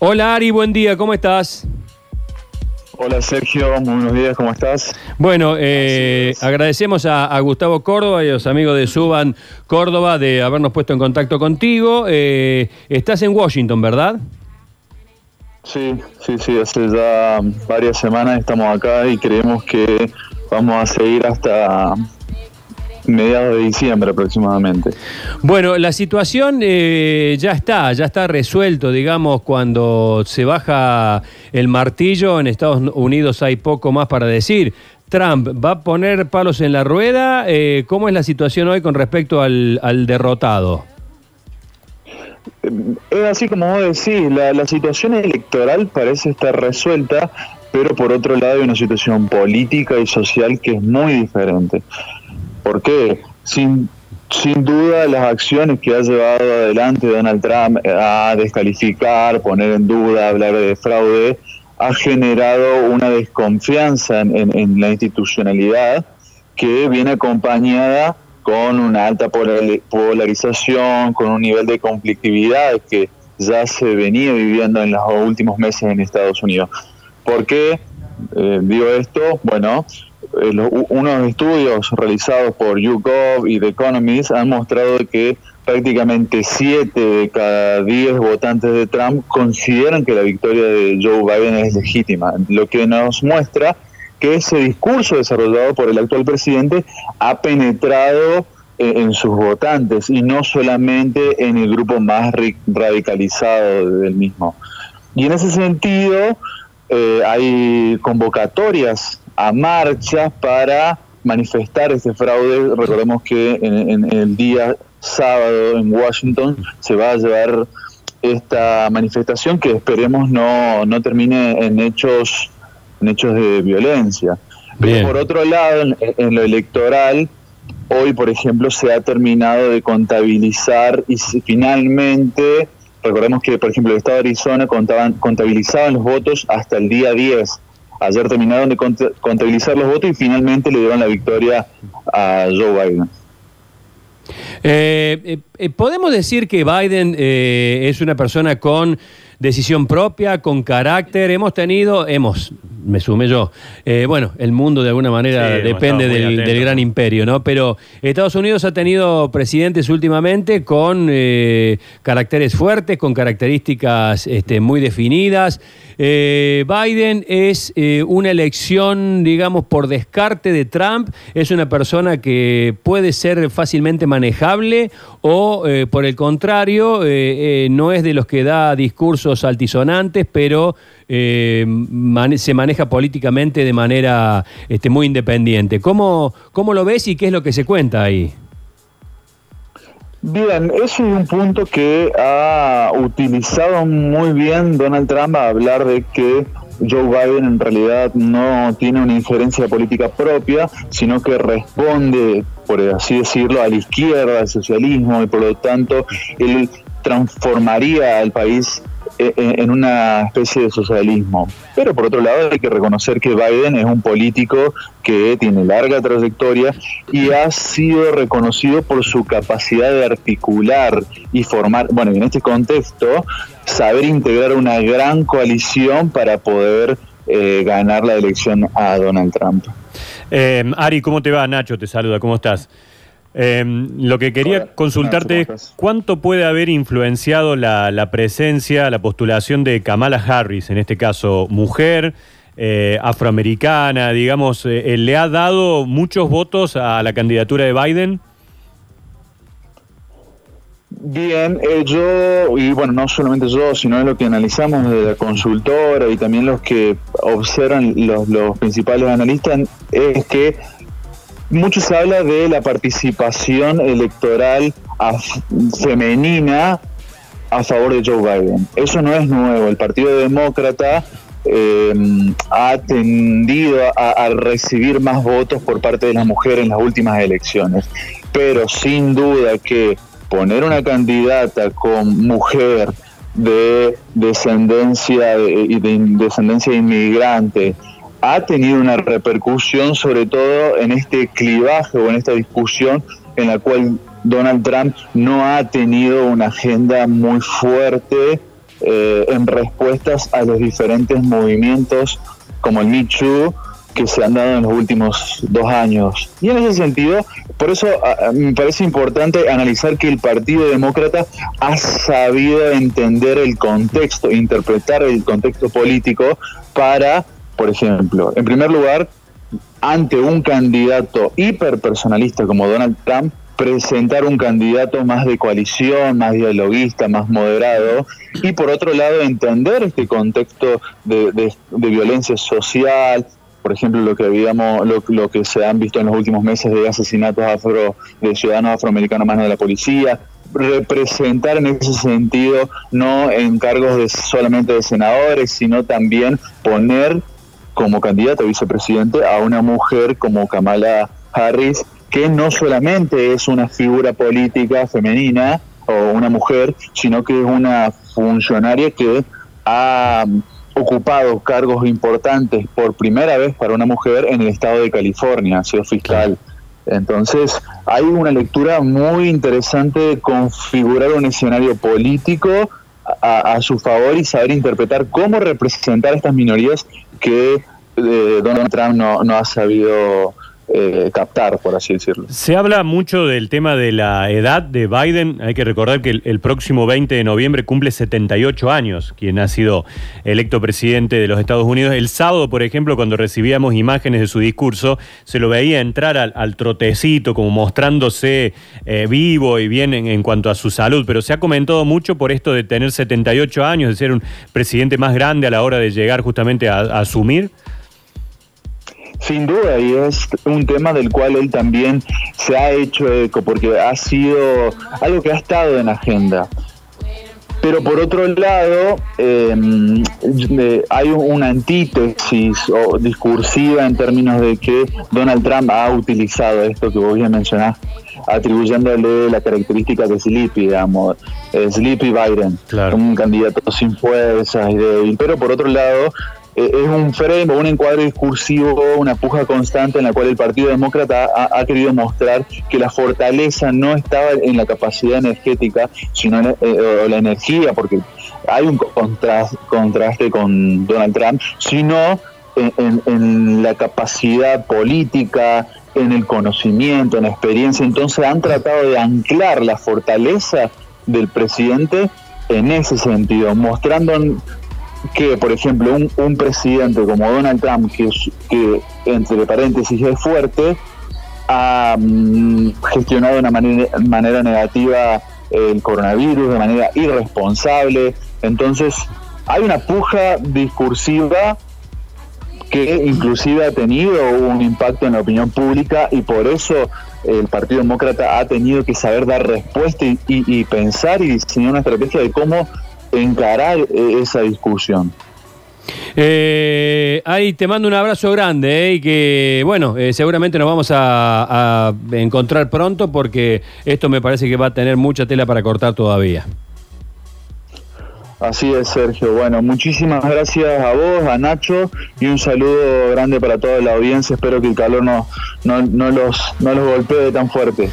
Hola Ari, buen día, ¿cómo estás? Hola Sergio, muy buenos días, ¿cómo estás? Bueno, eh, agradecemos a, Gustavo Córdoba y a los amigos de Suban Córdoba de habernos puesto en contacto contigo. Eh, estás en Washington, ¿verdad? Sí, sí, sí, hace ya varias semanas estamos acá y creemos que vamos a seguir hasta mediados de diciembre aproximadamente. Bueno, la situación eh, ya está, ya está resuelto, digamos, cuando se baja el martillo, en Estados Unidos hay poco más para decir. Trump va a poner palos en la rueda. Eh, ¿Cómo es la situación hoy con respecto al, derrotado? Es así como vos decís, la, la situación electoral parece estar resuelta, pero por otro lado hay una situación política y social que es muy diferente. ¿Por qué? Sin, sin duda las acciones que ha llevado adelante Donald Trump a descalificar, poner en duda, hablar de fraude, ha generado una desconfianza en, la institucionalidad que viene acompañada con una alta polarización, con un nivel de conflictividad que ya se venía viviendo en los últimos meses en Estados Unidos. ¿Por qué eh, digo esto? Bueno, eh, unos estudios realizados por YouGov y The Economist han mostrado que prácticamente 7 de cada 10 votantes de Trump consideran que la victoria de Joe Biden es legítima, lo que nos muestra que ese discurso desarrollado por el actual presidente ha penetrado en sus votantes y no solamente en el grupo más radicalizado del mismo. Y en ese sentido eh, hay convocatorias a marchas para manifestar este fraude. Recordemos que en, el día sábado en Washington se va a llevar esta manifestación que esperemos no, no termine en hechos en hechos de violencia. Pero por otro lado, en, lo electoral, hoy por ejemplo se ha terminado de contabilizar y finalmente, recordemos que por ejemplo el estado de Arizona contaban, contabilizaban los votos hasta el día 10 Ayer terminaron de contabilizar los votos y finalmente le dieron la victoria a Joe Biden. Eh, eh, eh, ¿Podemos decir que Biden es una persona con decisión propia, con carácter? Hemos tenido, hemos, me sume yo. Eh, bueno, el mundo de alguna manera depende del, gran imperio, ¿no? Pero Estados Unidos ha tenido presidentes últimamente con eh, caracteres fuertes, con características este, muy definidas. Eh, Biden es una elección, digamos, por descarte de Trump. Es una persona que puede ser fácilmente manejable o, por el contrario, no es de los que da discursos altisonantes, pero se maneja políticamente de manera este, muy independiente. ¿Cómo, ¿Cómo lo ves y qué es lo que se cuenta ahí? Bien, ese es un punto que ha utilizado muy bien Donald Trump a hablar de que Joe Biden en realidad no tiene una injerencia política propia, sino que responde, por así decirlo, a la izquierda, al socialismo, y por lo tanto él transformaría al país eh, eh, en una especie de socialismo. Pero por otro lado hay que reconocer que Biden es un político que tiene larga trayectoria y ha sido reconocido por su capacidad de articular y formar, bueno, en este contexto, saber integrar una gran coalición para poder eh, ganar la elección a Donald Trump. Ari, ¿cómo te va? Nacho te saluda, ¿cómo estás? Em, lo que quería consultarte es cuánto puede haber influenciado la, presencia, la postulación de Kamala Harris, en este caso mujer, eh, afroamericana, digamos, eh, ¿le ha dado muchos votos a la candidatura de Biden? Bien, eh, yo, y bueno, no solamente yo, sino lo que analizamos de la consultora y también los que observan los, los principales analistas, es que mucho se habla de la participación electoral femenina a favor de Joe Biden. Eso no es nuevo. El Partido Demócrata eh, ha tendido a, recibir más votos por parte de las mujeres en las últimas elecciones. Pero sin duda que poner una candidata con mujer de descendencia y de descendencia inmigrante ha tenido una repercusión sobre todo en este clivaje o en esta discusión en la cual Donald Trump no ha tenido una agenda muy fuerte eh, en respuestas a los diferentes movimientos como el Me que se han dado en los últimos dos años. Y en ese sentido, por eso me parece importante analizar que el Partido Demócrata ha sabido entender el contexto, interpretar el contexto político para, por ejemplo, en primer lugar, ante un candidato hiperpersonalista como Donald Trump, presentar un candidato más de coalición, más dialoguista, más moderado, y por otro lado entender este contexto de, de violencia social, por ejemplo, lo que habíamos, lo, que se han visto en los últimos meses de asesinatos afro, de ciudadanos afroamericanos manos de la policía, representar en ese sentido no en cargos de solamente de senadores, sino también poner como candidato a vicepresidente a una mujer como Kamala Harris, que no solamente es una figura política femenina o una mujer, sino que es una funcionaria que ha ocupado cargos importantes por primera vez para una mujer en el estado de California, ha sido fiscal. Entonces, hay una lectura muy interesante de configurar un escenario político a, su favor y saber interpretar cómo representar estas minorías que eh, Donald Trump no, no ha sabido eh, captar, por así decirlo. Se habla mucho del tema de la edad de Biden. Hay que recordar que el, próximo 20 de noviembre cumple 78 años, quien ha sido electo presidente de los Estados Unidos. El sábado, por ejemplo, cuando recibíamos imágenes de su discurso, se lo veía entrar al, trotecito, como mostrándose eh, vivo y bien en, cuanto a su salud. Pero se ha comentado mucho por esto de tener 78 años, de ser un presidente más grande a la hora de llegar justamente a asumir. Sin duda, y es un tema del cual él también se ha hecho eco, porque ha sido algo que ha estado en agenda. Pero por otro lado, em, hay una antítesis o discursiva en términos de que Donald Trump ha utilizado esto que vos bien mencionás, atribuyéndole la característica de Sleepy, digamos, Sleepy Biden, un candidato sin fuerzas y débil. Pero por otro lado, eh, es un frame un encuadre discursivo, una puja constante en la cual el Partido Demócrata ha, querido mostrar que la fortaleza no estaba en la capacidad energética, sino en eh, la energía, porque hay un contraste, con Donald Trump, sino en, la capacidad política, en el conocimiento, en la experiencia. Entonces han tratado de anclar la fortaleza del presidente en ese sentido, mostrando que, por ejemplo, un, presidente como Donald Trump, que, entre paréntesis es fuerte, ha mm, gestionado de una manera, manera negativa el coronavirus, de manera irresponsable. Entonces, hay una puja discursiva que inclusive ha tenido un impacto en la opinión pública y por eso el Partido Demócrata ha tenido que saber dar respuesta y pensar y diseñar una estrategia de cómo encarar eh, esa discusión. Eh, ahí te mando un abrazo grande eh, y que, bueno, eh, seguramente nos vamos a, encontrar pronto porque esto me parece que va a tener mucha tela para cortar todavía. Así es, Sergio. Bueno, muchísimas gracias a vos, a Nacho y un saludo grande para toda la audiencia. Espero que el calor no, no, no, los, no los golpee tan fuerte.